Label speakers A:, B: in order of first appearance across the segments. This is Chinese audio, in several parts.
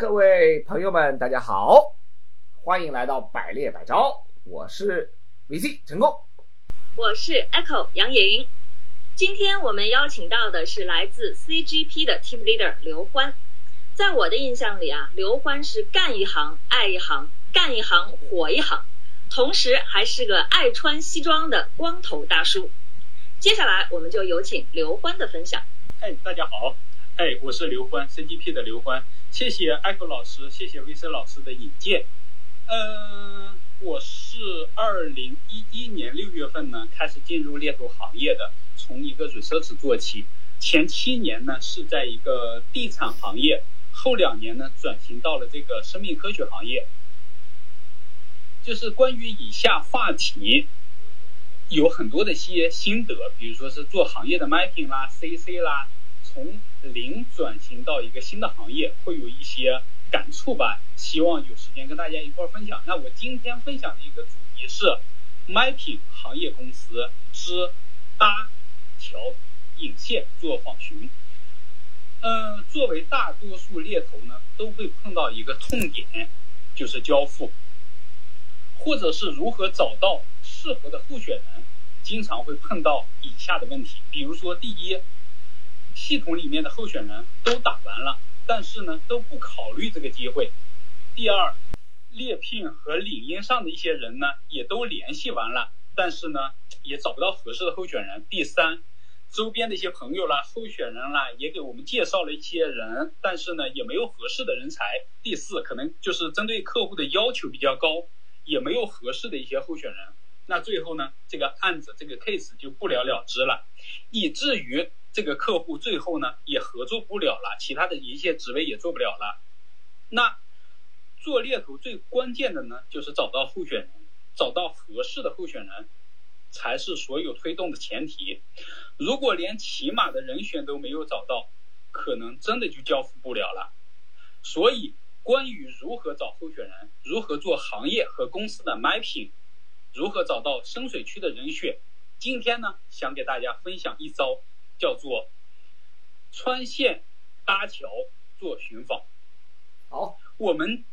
A: 各位朋友们，大家好，欢迎来到百猎百招，我是 VC 成功，
B: 我是 Echo 杨颖。今天我们邀请到的是来自 CGP 的 Team Leader 刘欢。在我的印象里啊，刘欢是干一行爱一行，干一行火一行，同时还是个爱穿西装的光头大叔。接下来我们就有请刘欢的分享。
C: 哎，大家好，哎，我是刘欢，CGP 的刘欢。谢谢艾克老师，谢谢 VC 老师的引荐。嗯，我是二零一一年六月份呢开始进入猎头行业的，从一个 research 做起。前七年呢是在一个地产行业，后两年呢转型到了这个生命科学行业。就是关于以下话题，有很多的一些心得，比如说是做行业的 mapping 啦，CC 啦。从零转型到一个新的行业，会有一些感触吧。希望有时间跟大家一块儿分享。那我今天分享的一个主题是 Mapping 行业公司之搭桥引线做访询。嗯，作为大多数猎头呢，都会碰到一个痛点，就是交付，或者是如何找到适合的候选人，经常会碰到以下的问题。比如说，第一。系统里面的候选人都打完了，但是呢都不考虑这个机会。第二，猎聘和领英上的一些人呢也都联系完了，但是呢也找不到合适的候选人。第三，周边的一些朋友啦、候选人啦也给我们介绍了一些人，但是呢也没有合适的人才。第四，可能就是针对客户的要求比较高，也没有合适的一些候选人。那最后呢这个案子这个 case 就不了了之了，以至于。这个客户最后呢也合作不了了，其他的一些职位也做不了了。那做猎头最关键的呢，就是找到候选人，找到合适的候选人，才是所有推动的前提。如果连起码的人选都没有找到，可能真的就交付不了了。所以，关于如何找候选人，如何做行业和公司的 mapping，如何找到深水区的人选，今天呢，想给大家分享一招。叫做穿线搭桥做寻访。
A: 好，
C: 我们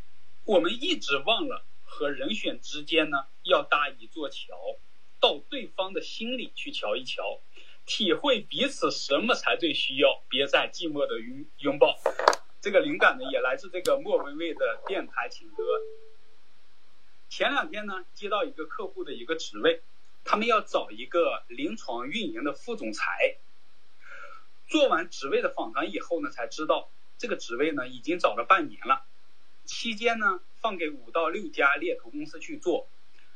C: 我们一直忘了和人选之间呢要搭一座桥，到对方的心里去瞧一瞧，体会彼此什么才最需要，别再寂寞的拥拥抱。这个灵感呢也来自这个莫文蔚的电台情歌。前两天呢接到一个客户的一个职位，他们要找一个临床运营的副总裁。做完职位的访谈以后呢，才知道这个职位呢已经找了半年了。期间呢，放给五到六家猎头公司去做，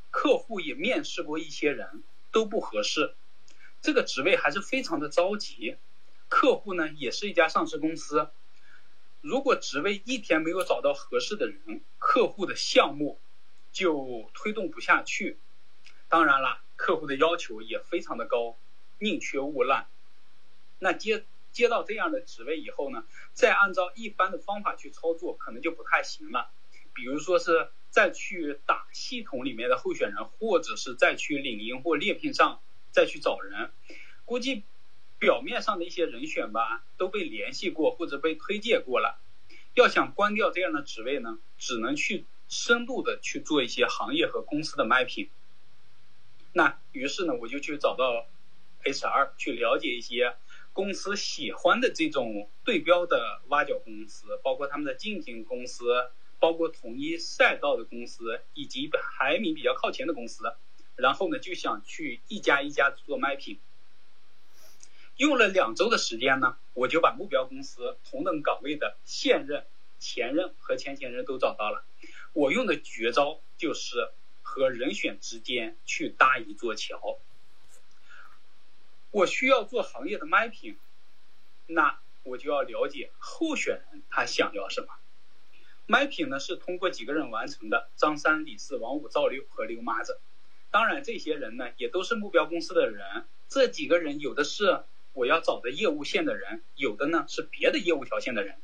C: 客户也面试过一些人，都不合适。这个职位还是非常的着急。客户呢也是一家上市公司，如果职位一天没有找到合适的人，客户的项目就推动不下去。当然了，客户的要求也非常的高，宁缺毋滥。那接接到这样的职位以后呢，再按照一般的方法去操作，可能就不太行了。比如说是再去打系统里面的候选人，或者是再去领英或猎聘上再去找人，估计表面上的一些人选吧都被联系过或者被推荐过了。要想关掉这样的职位呢，只能去深度的去做一些行业和公司的 mapping。那于是呢，我就去找到 HR 去了解一些。公司喜欢的这种对标的挖角公司，包括他们的竞品公司，包括同一赛道的公司，以及排名比较靠前的公司，然后呢就想去一家一家做 mapping。用了两周的时间呢，我就把目标公司同等岗位的现任、前任和前前任都找到了。我用的绝招就是和人选之间去搭一座桥。我需要做行业的 mapping，那我就要了解候选人他想要什么。mapping 呢是通过几个人完成的：张三、李四、王五、赵六和刘麻子。当然，这些人呢也都是目标公司的人。这几个人有的是我要找的业务线的人，有的呢是别的业务条线的人。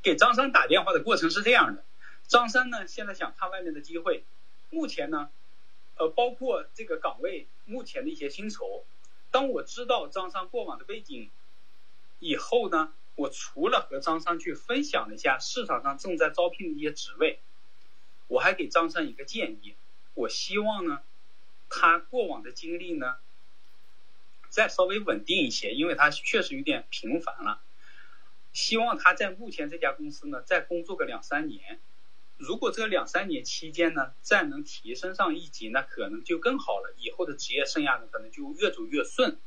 C: 给张三打电话的过程是这样的：张三呢现在想看外面的机会，目前呢，呃，包括这个岗位目前的一些薪酬。当我知道张三过往的背景以后呢，我除了和张三去分享了一下市场上正在招聘的一些职位，我还给张三一个建议，我希望呢，他过往的经历呢，再稍微稳定一些，因为他确实有点频繁了。希望他在目前这家公司呢，再工作个两三年。如果这两三年期间呢，再能提升上一级，那可能就更好了。以后的职业生涯呢，可能就越走越顺，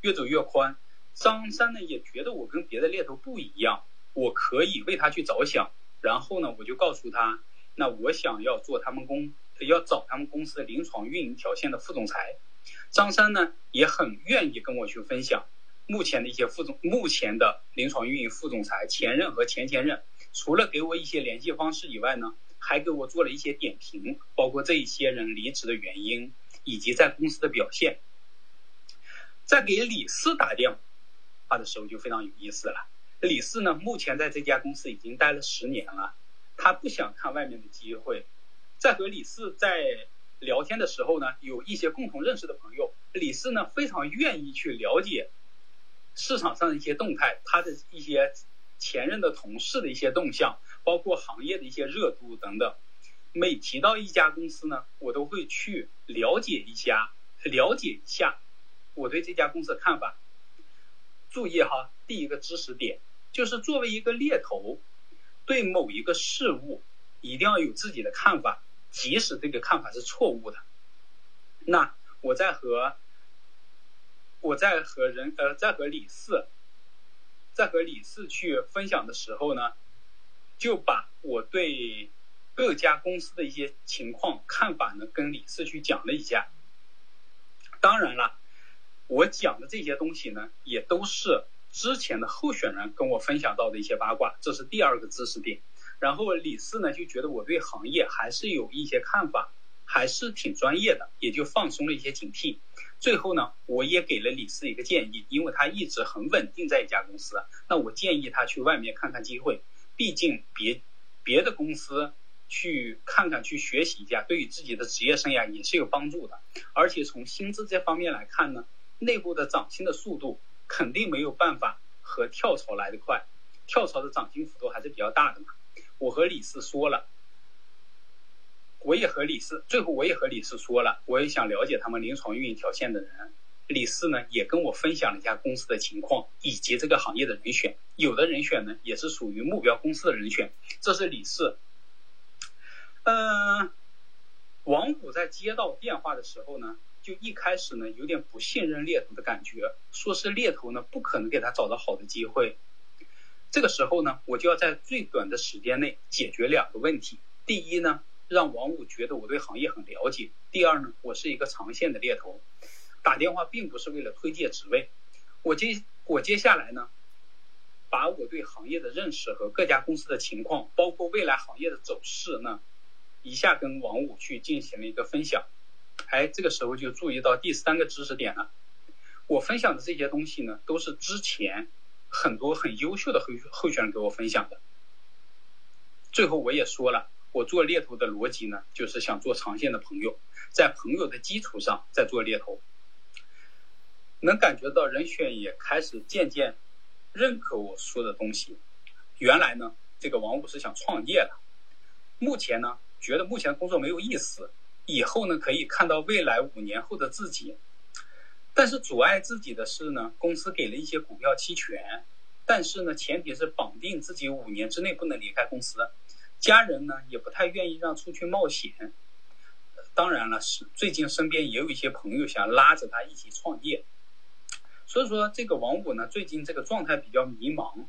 C: 越走越宽。张三呢也觉得我跟别的猎头不一样，我可以为他去着想。然后呢，我就告诉他，那我想要做他们公，要找他们公司的临床运营条线的副总裁。张三呢也很愿意跟我去分享目前的一些副总，目前的临床运营副总裁前任和前前任。除了给我一些联系方式以外呢，还给我做了一些点评，包括这一些人离职的原因以及在公司的表现。在给李四打电话的时候就非常有意思了。李四呢，目前在这家公司已经待了十年了，他不想看外面的机会。在和李四在聊天的时候呢，有一些共同认识的朋友，李四呢非常愿意去了解市场上的一些动态，他的一些。前任的同事的一些动向，包括行业的一些热度等等。每提到一家公司呢，我都会去了解一下，了解一下我对这家公司的看法。注意哈，第一个知识点就是作为一个猎头，对某一个事物一定要有自己的看法，即使这个看法是错误的。那我在和我在和人呃，在和李四。在和李四去分享的时候呢，就把我对各家公司的一些情况看法呢跟李四去讲了一下。当然了，我讲的这些东西呢，也都是之前的候选人跟我分享到的一些八卦，这是第二个知识点。然后李四呢就觉得我对行业还是有一些看法，还是挺专业的，也就放松了一些警惕。最后呢，我也给了李四一个建议，因为他一直很稳定在一家公司，那我建议他去外面看看机会，毕竟别别的公司去看看去学习一下，对于自己的职业生涯也是有帮助的。而且从薪资这方面来看呢，内部的涨薪的速度肯定没有办法和跳槽来的快，跳槽的涨薪幅度还是比较大的嘛。我和李四说了。我也和李四，最后我也和李四说了，我也想了解他们临床运营条线的人。李四呢也跟我分享了一下公司的情况以及这个行业的人选，有的人选呢也是属于目标公司的人选。这是李四。嗯，王虎在接到电话的时候呢，就一开始呢有点不信任猎头的感觉，说是猎头呢不可能给他找到好的机会。这个时候呢，我就要在最短的时间内解决两个问题。第一呢。让王五觉得我对行业很了解。第二呢，我是一个长线的猎头，打电话并不是为了推荐职位。我接我接下来呢，把我对行业的认识和各家公司的情况，包括未来行业的走势呢，一下跟王五去进行了一个分享。哎，这个时候就注意到第三个知识点了。我分享的这些东西呢，都是之前很多很优秀的候候选人给我分享的。最后我也说了。我做猎头的逻辑呢，就是想做长线的朋友，在朋友的基础上再做猎头。能感觉到人选也开始渐渐认可我说的东西。原来呢，这个王五是想创业的，目前呢觉得目前工作没有意思，以后呢可以看到未来五年后的自己。但是阻碍自己的是呢，公司给了一些股票期权，但是呢前提是绑定自己五年之内不能离开公司。家人呢也不太愿意让出去冒险，当然了，是最近身边也有一些朋友想拉着他一起创业，所以说这个王五呢最近这个状态比较迷茫。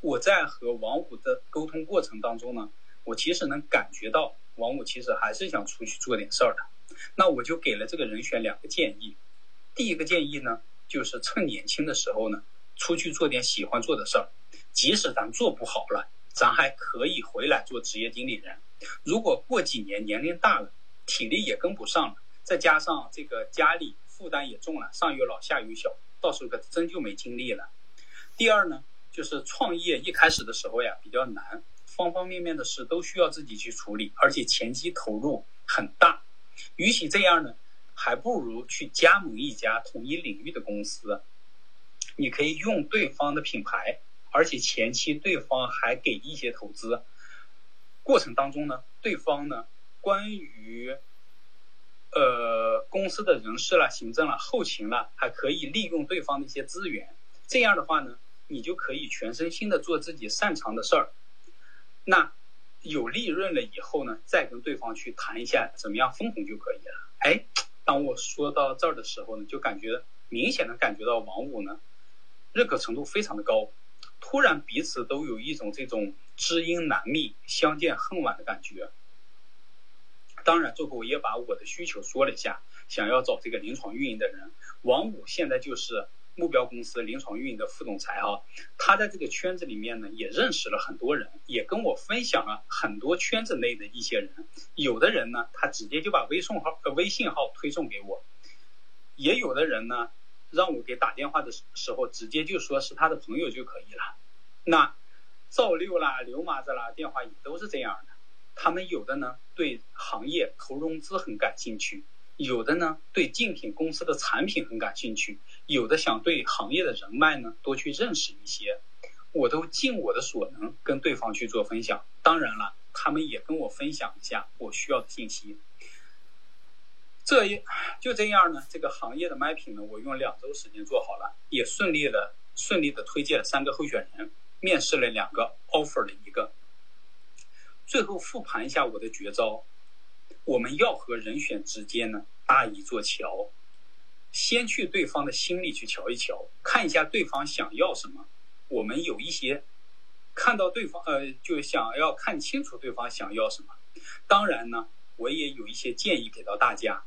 C: 我在和王五的沟通过程当中呢，我其实能感觉到王五其实还是想出去做点事儿的。那我就给了这个人选两个建议，第一个建议呢就是趁年轻的时候呢出去做点喜欢做的事儿，即使咱做不好了。咱还可以回来做职业经理人。如果过几年年龄大了，体力也跟不上了，再加上这个家里负担也重了，上有老下有小，到时候可真就没精力了。第二呢，就是创业一开始的时候呀比较难，方方面面的事都需要自己去处理，而且前期投入很大。与其这样呢，还不如去加盟一家同一领域的公司，你可以用对方的品牌。而且前期对方还给一些投资。过程当中呢，对方呢关于呃公司的人事了、行政了、后勤了，还可以利用对方的一些资源。这样的话呢，你就可以全身心的做自己擅长的事儿。那有利润了以后呢，再跟对方去谈一下怎么样分红就可以了。哎，当我说到这儿的时候呢，就感觉明显的感觉到王五呢认可程度非常的高，突然彼此都有一种这种知音难觅、相见恨晚的感觉。当然，最后我也把我的需求说了一下，想要找这个临床运营的人。王五现在就是。目标公司临床运营的副总裁哈，他在这个圈子里面呢，也认识了很多人，也跟我分享了很多圈子内的一些人。有的人呢，他直接就把微信号呃微信号推送给我；也有的人呢，让我给打电话的时候，直接就说是他的朋友就可以了。那赵六啦、刘麻子啦，电话也都是这样的。他们有的呢，对行业投融资很感兴趣。有的呢，对竞品公司的产品很感兴趣；有的想对行业的人脉呢多去认识一些，我都尽我的所能跟对方去做分享。当然了，他们也跟我分享一下我需要的信息。这一就这样呢，这个行业的麦品呢，我用两周时间做好了，也顺利的顺利的推荐了三个候选人，面试了两个，offer 了一个。最后复盘一下我的绝招。我们要和人选之间呢搭一座桥，先去对方的心里去瞧一瞧，看一下对方想要什么。我们有一些看到对方呃，就想要看清楚对方想要什么。当然呢，我也有一些建议给到大家。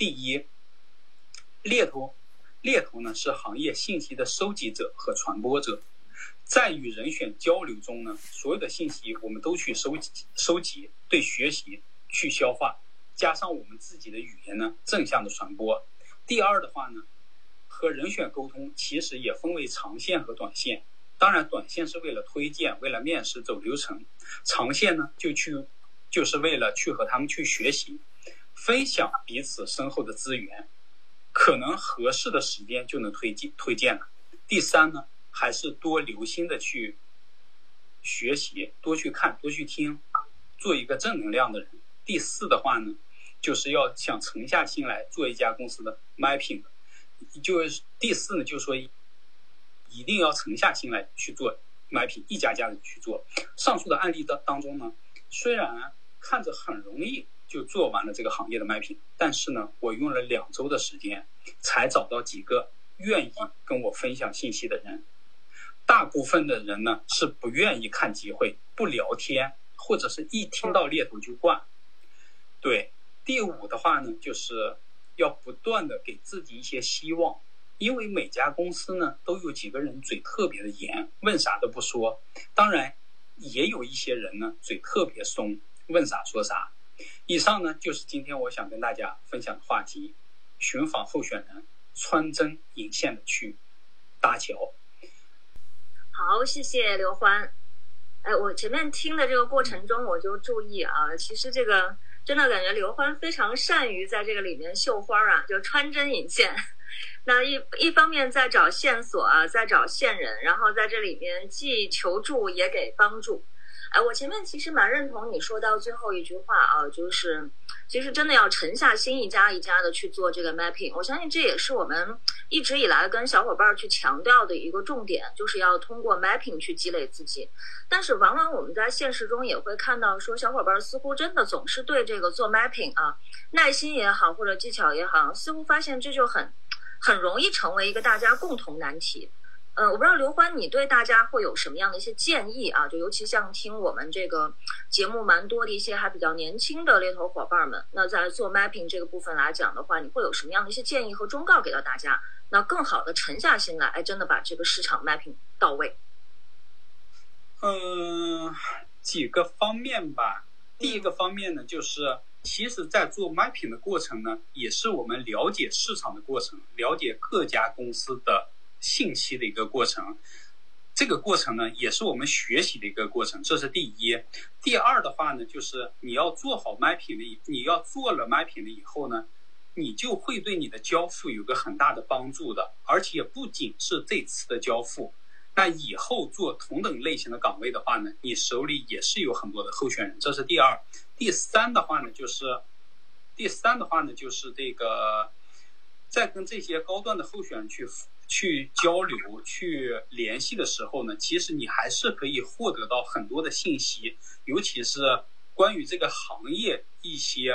C: 第一，猎头，猎头呢是行业信息的收集者和传播者，在与人选交流中呢，所有的信息我们都去收集收集，对学习。去消化，加上我们自己的语言呢，正向的传播。第二的话呢，和人选沟通其实也分为长线和短线。当然，短线是为了推荐、为了面试走流程；长线呢，就去就是为了去和他们去学习，分享彼此身后的资源，可能合适的时间就能推荐推荐了。第三呢，还是多留心的去学习，多去看，多去听，做一个正能量的人。第四的话呢，就是要想沉下心来做一家公司的 mapping，就第四呢，就是说一定要沉下心来去做 mapping，一家家的去做。上述的案例当当中呢，虽然看着很容易就做完了这个行业的 mapping，但是呢，我用了两周的时间才找到几个愿意跟我分享信息的人。大部分的人呢是不愿意看机会，不聊天，或者是一听到猎头就挂。对，第五的话呢，就是要不断的给自己一些希望，因为每家公司呢都有几个人嘴特别的严，问啥都不说。当然，也有一些人呢嘴特别松，问啥说啥。以上呢就是今天我想跟大家分享的话题：寻访候选人，穿针引线的去搭桥。
B: 好，谢谢刘欢。哎，我前面听的这个过程中，我就注意啊，其实这个。真的感觉刘欢非常善于在这个里面绣花啊，就穿针引线。那一一方面在找线索啊，在找线人，然后在这里面既求助也给帮助。哎，我前面其实蛮认同你说到最后一句话啊，就是其实真的要沉下心一家一家的去做这个 mapping。我相信这也是我们一直以来跟小伙伴去强调的一个重点，就是要通过 mapping 去积累自己。但是往往我们在现实中也会看到，说小伙伴似乎真的总是对这个做 mapping 啊，耐心也好或者技巧也好，似乎发现这就很很容易成为一个大家共同难题。呃，我不知道刘欢，你对大家会有什么样的一些建议啊？就尤其像听我们这个节目蛮多的一些还比较年轻的猎头伙伴们，那在做 mapping 这个部分来讲的话，你会有什么样的一些建议和忠告给到大家？那更好的沉下心来，哎，真的把这个市场 mapping 到位。
C: 嗯，几个方面吧。第一个方面呢，就是其实在做 mapping 的过程呢，也是我们了解市场的过程，了解各家公司的。信息的一个过程，这个过程呢，也是我们学习的一个过程。这是第一。第二的话呢，就是你要做好 mapping 了，你要做了 mapping 了以后呢，你就会对你的交付有个很大的帮助的。而且不仅是这次的交付，那以后做同等类型的岗位的话呢，你手里也是有很多的候选人，这是第二。第三的话呢，就是第三的话呢，就是这个在跟这些高端的候选人去去交流、去联系的时候呢，其实你还是可以获得到很多的信息，尤其是关于这个行业一些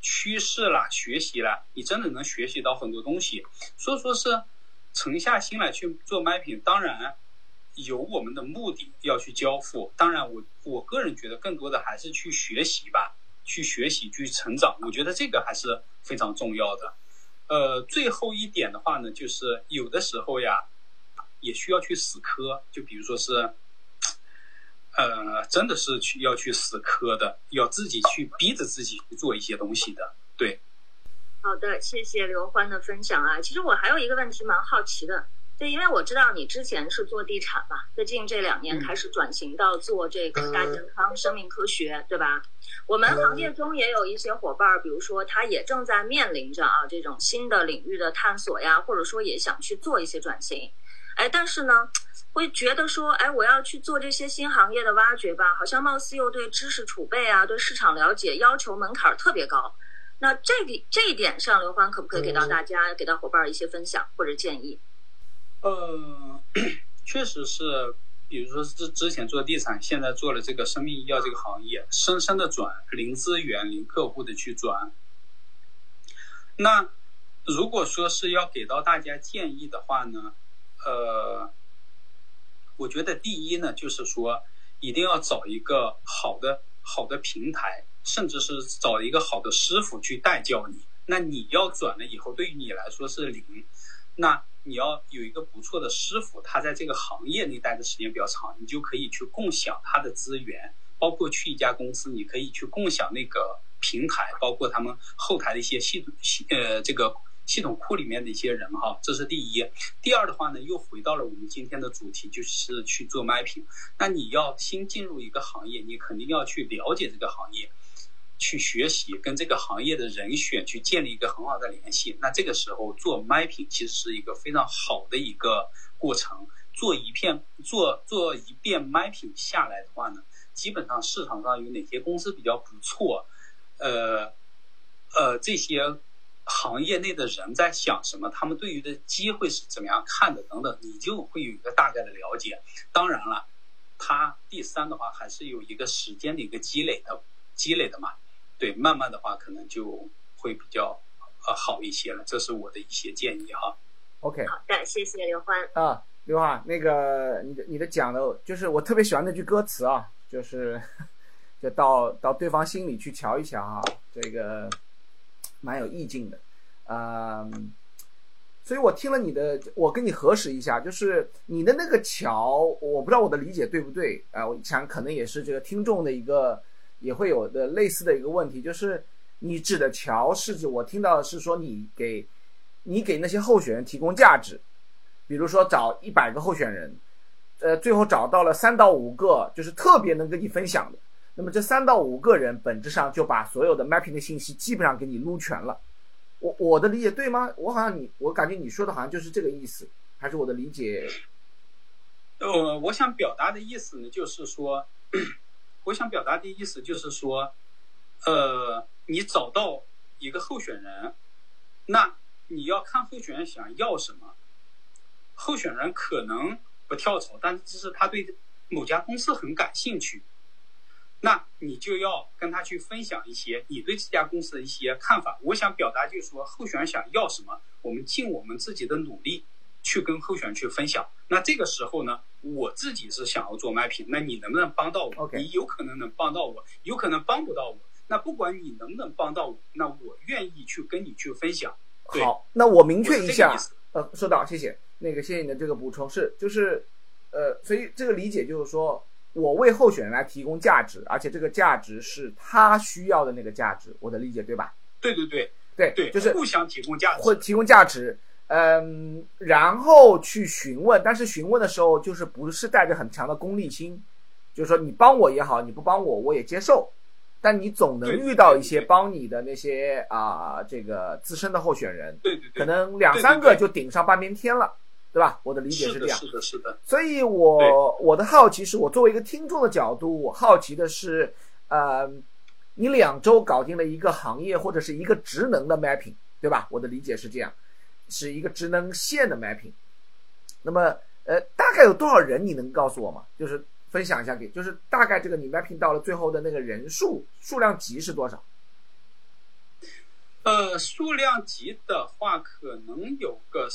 C: 趋势啦、学习啦，你真的能学习到很多东西。所以说是。沉下心来去做 mapping，当然有我们的目的要去交付。当然，我我个人觉得更多的还是去学习吧，去学习去成长。我觉得这个还是非常重要的。呃，最后一点的话呢，就是有的时候呀，也需要去死磕。就比如说是，呃，真的是去要去死磕的，要自己去逼着自己去做一些东西的，对。
B: 好的，谢谢刘欢的分享啊。其实我还有一个问题蛮好奇的，就因为我知道你之前是做地产嘛，最近这两年开始转型到做这个大健康、生命科学，对吧？我们行业中也有一些伙伴，比如说他也正在面临着啊这种新的领域的探索呀，或者说也想去做一些转型，哎，但是呢，会觉得说，哎，我要去做这些新行业的挖掘吧，好像貌似又对知识储备啊、对市场了解要求门槛特别高。那这个这一点上，刘欢可不可以给到大家、给到伙伴一些分享或者建议？
C: 呃，确实是，比如说之之前做地产，现在做了这个生命医药这个行业，深深的转，零资源、零客户的去转。那如果说是要给到大家建议的话呢，呃，我觉得第一呢，就是说一定要找一个好的好的平台。甚至是找一个好的师傅去带教你，那你要转了以后，对于你来说是零。那你要有一个不错的师傅，他在这个行业内待的时间比较长，你就可以去共享他的资源，包括去一家公司，你可以去共享那个平台，包括他们后台的一些系统系呃这个。系统库里面的一些人哈，这是第一。第二的话呢，又回到了我们今天的主题，就是去做 mapping。那你要新进入一个行业，你肯定要去了解这个行业，去学习，跟这个行业的人选去建立一个很好的联系。那这个时候做 mapping 其实是一个非常好的一个过程。做一片做做一遍 mapping 下来的话呢，基本上市场上有哪些公司比较不错，呃呃这些。行业内的人在想什么？他们对于的机会是怎么样看的？等等，你就会有一个大概的了解。当然了，它第三的话还是有一个时间的一个积累的，积累的嘛。对，慢慢的话可能就会比较呃好一些了。这是我的一些建议哈。
A: OK，
B: 好的，谢谢刘欢
A: 啊，刘欢，那个你的你的讲的，就是我特别喜欢那句歌词啊，就是就到到对方心里去瞧一瞧啊，这个。蛮有意境的，嗯，所以我听了你的，我跟你核实一下，就是你的那个桥，我不知道我的理解对不对啊？我想可能也是这个听众的一个也会有的类似的一个问题，就是你指的桥是指我听到的是说你给，你给那些候选人提供价值，比如说找一百个候选人，呃，最后找到了三到五个，就是特别能跟你分享的。那么这三到五个人本质上就把所有的 mapping 的信息基本上给你撸全了，我我的理解对吗？我好像你我感觉你说的好像就是这个意思，还是我的理解？
C: 呃，我想表达的意思呢，就是说，我想表达的意思就是说，呃，你找到一个候选人，那你要看候选人想要什么，候选人可能不跳槽，但只是他对某家公司很感兴趣。那你就要跟他去分享一些你对这家公司的一些看法。我想表达就是说，候选人想要什么，我们尽我们自己的努力去跟候选人去分享。那这个时候呢，我自己是想要做卖品，那你能不能帮到我？你有可能能帮到我，有可能帮不到我。那不管你能不能帮到我，那我愿意去跟你去分享。
A: 好，那我明确一下，呃，收到，谢谢。那个谢谢你的这个补充，是就是，呃，所以这个理解就是说。我为候选人来提供价值，而且这个价值是他需要的那个价值，我的理解对吧？
C: 对对对
A: 对
C: 对，
A: 就是
C: 互相提供价值，
A: 或提供价值，嗯，然后去询问，但是询问的时候就是不是带着很强的功利心，就是说你帮我也好，你不帮我我也接受，但你总能遇到一些帮你的那些啊这个资深的候选人，
C: 对对对，
A: 可能两三个就顶上半边天了。对吧？我的理解
C: 是，
A: 这样。
C: 是的，是的。
A: 所以我我的好奇是我作为一个听众的角度，我好奇的是，呃，你两周搞定了一个行业或者是一个职能的 mapping，对吧？我的理解是这样，是一个职能线的 mapping。那么，呃，大概有多少人？你能告诉我吗？就是分享一下给，就是大概这个你 mapping 到了最后的那个人数数量级是多少？
C: 呃，数量级的话，可能有个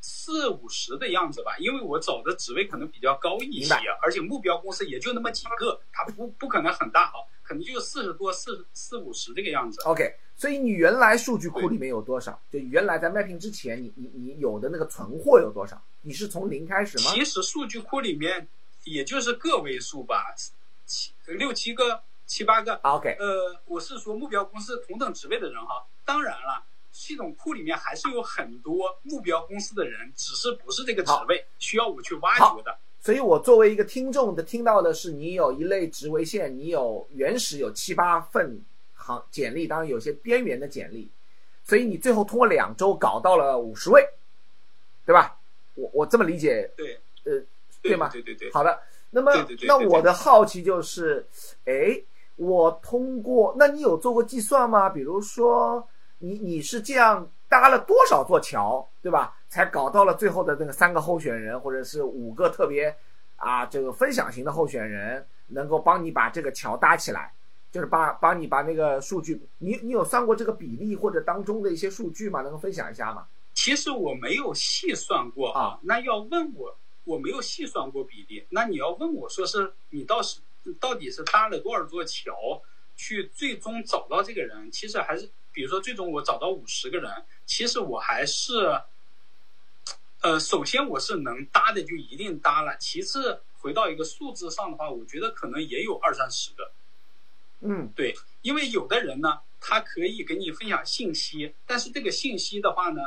C: 四五十的样子吧，因为我找的职位可能比较高一些，而且目标公司也就那么几个，它不不可能很大哈，可能就四十多、四四五十这个样子。
A: OK，所以你原来数据库里面有多少？就原来在 mapping 之前，你你你有的那个存货有多少？你是从零开始吗？
C: 其实数据库里面也就是个位数吧，七六七个、七八个。
A: 啊 OK，
C: 呃，我是说目标公司同等职位的人哈。当然了，系统库里面还是有很多目标公司的人，只是不是这个职位，需要我去挖掘的。
A: 所以我作为一个听众的听到的是，你有一类职位线，你有原始有七八份行简历，当然有些边缘的简历，所以你最后通过两周搞到了五十位，对吧？我我这么理解，
C: 对，
A: 呃，
C: 对
A: 吗？
C: 对对对。
A: 好的，那么那我的好奇就是，哎，我通过，那你有做过计算吗？比如说，你你是这样搭了多少座桥，对吧？才搞到了最后的那个三个候选人，或者是五个特别啊这个分享型的候选人，能够帮你把这个桥搭起来，就是把帮你把那个数据，你你有算过这个比例或者当中的一些数据吗？能够分享一下吗？
C: 其实我没有细算过
A: 啊，
C: 那要问我，我没有细算过比例。那你要问我说是你到是到底是搭了多少座桥，去最终找到这个人？其实还是，比如说最终我找到五十个人，其实我还是，呃，首先我是能搭的就一定搭了，其次回到一个数字上的话，我觉得可能也有二三十个。
A: 嗯
C: 对，因为有的人呢，他可以给你分享信息，但是这个信息的话呢，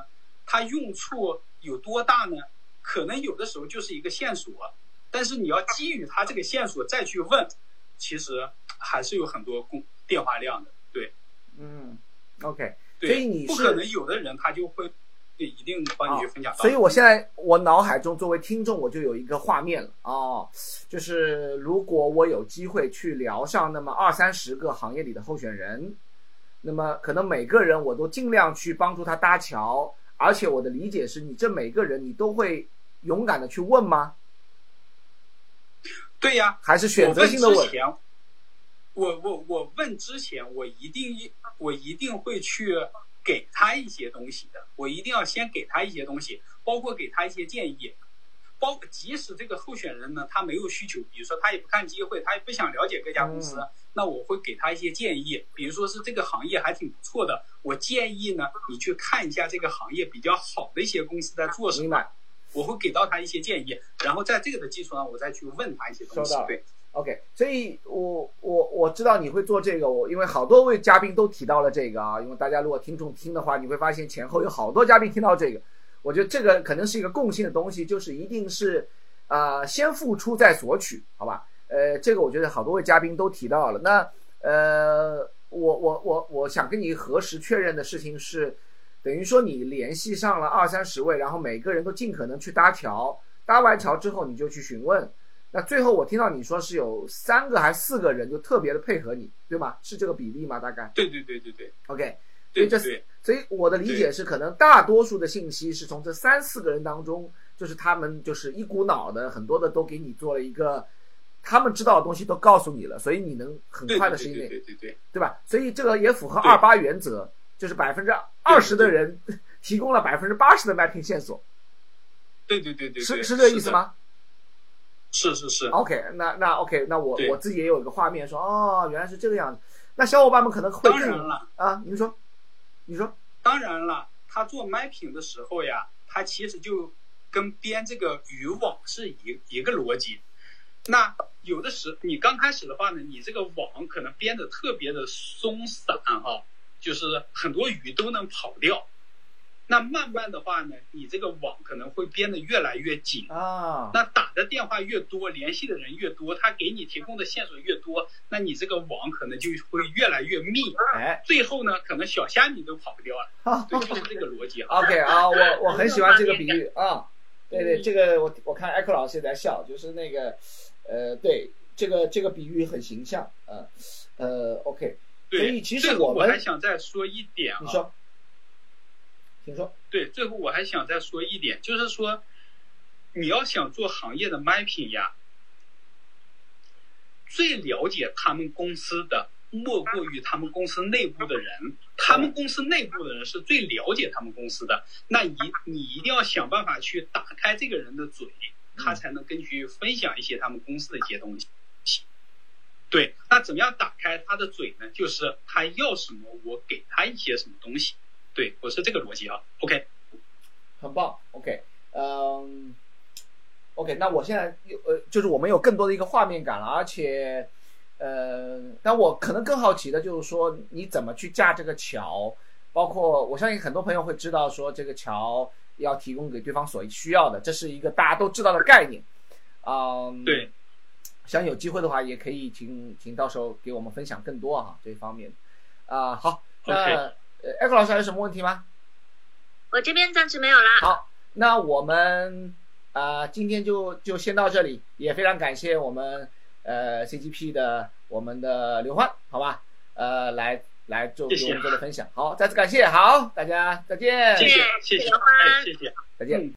C: 它用处有多大呢？可能有的时候就是一个线索，但是你要基于他这个线索再去问，其实还是有很多公电话量的。对
A: 嗯，OK。
C: 对，
A: 所以你是
C: 不可能有的人他就会对一定帮你去分享到。
A: 所以我现在我脑海中作为听众，我就有一个画面了哦，就是如果我有机会去聊上那么二三十个行业里的候选人，那么可能每个人我都尽量去帮助他搭桥，而且我的理解是你这每个人你都会勇敢的去问吗？
C: 对呀，
A: 还是选择性的问？
C: 我我我我问之前，我一定我一定会去给他一些东西的，我一定要先给他一些东西，包括给他一些建议，包即使这个候选人呢他没有需求，比如说他也不看机会，他也不想了解各家公司，
A: 嗯
C: 那我会给他一些建议，比如说是这个行业还挺不错的，我建议呢你去看一下这个行业比较好的一些公司在做什么。我会给到他一些建议，然后在这个的基础上，我再去问他一些东西。对，
A: ？OK，所以我我我知道你会做这个，我因为好多位嘉宾都提到了这个啊，因为大家如果听众听的话，你会发现前后有好多嘉宾听到这个，我觉得这个可能是一个共性的东西，就是一定是，呃，先付出再索取，好吧？呃，这个我觉得好多位嘉宾都提到了。那呃，我我我我想跟你核实确认的事情是，等于说你联系上了二三十位，然后每个人都尽可能去搭桥，搭完桥之后你就去询问。那最后我听到你说是有三个还是四个人就特别的配合你，对吗？是这个比例吗？大概
C: 对对对对对
A: OK。所
C: 以这
A: 所以我的理解是，可能大多数的信息是从这三四个人当中，就是他们就是一股脑的，很多的都给你做了一个，他们知道的东西都告诉你了，所以你能很快的时间内，
C: 对对对对
A: 对吧？所以这个也符合二八原则，就是百分之二十的人 提供了百分之八十的 mapping 线索，
C: 对对对对对，
A: 是是这个意思吗？
C: 是是是
A: ，OK，那那 OK，那我我自己也有一个画面说，哦，原来是这个样子。那小伙伴们可能会
C: 当然了，
A: 啊，您说，你说，
C: 当然了，他做 mapping 的时候呀，他其实就跟编这个渔网是一一个逻辑。那有的时你刚开始的话呢，你这个网可能编的特别的松散哈、就是很多鱼都能跑掉。那慢慢的话呢，你这个网可能会编得越来越紧。
A: 啊，
C: 那打的电话越多，联系的人越多，他给你提供的线索越多，那你这个网可能就会越来越密。
A: 哎，
C: 最后呢，可能小虾米都跑不掉了。
A: 啊
C: 对，就是这个逻辑哈。
A: OK 啊，我我很喜欢这个比喻 啊，对对，这个我我看艾克老师也在笑，就是那个，呃，对，这个这个比喻很形象，呃，呃，OK，所以，其
C: 实我
A: 实我们
C: 还想再说一点啊，
A: 你说，请说，
C: 对，最后我还想再说一点，就是说，你要想做行业的 mapping 呀，最了解他们公司的，莫过于他们公司内部的人。他们公司内部的人是最了解他们公司的，那你你一定要想办法去打开这个人的嘴，他才能根据分享一些他们公司的一些东西。对，那怎么样打开他的嘴呢？就是他要什么，我给他一些什么东西。对我是这个逻辑啊。OK。
A: 很棒，OK，嗯，OK，那我现在有呃，就是我们有更多的一个画面感了，而且，呃，但我可能更好奇的就是说，你怎么去架这个桥，包括我相信很多朋友会知道说，这个桥要提供给对方所需要的，这是一个大家都知道的概念，嗯，
C: 对，
A: 想有机会的话，也可以请请到时候给我们分享更多啊这方面，啊、好，那
C: OK
A: 呃，艾克老师还有什么问题吗？
B: 我这边暂时没有啦。
A: 好，那我们呃今天就就先到这里，也非常感谢我们呃 CGP 的我们的刘欢，好吧？呃，来来做给我们做的分享。好，再次感谢，好，大家再见，
C: 谢谢
B: 谢
C: 谢谢，
B: 谢刘欢
C: 哎，谢谢。
A: 再见。
C: 嗯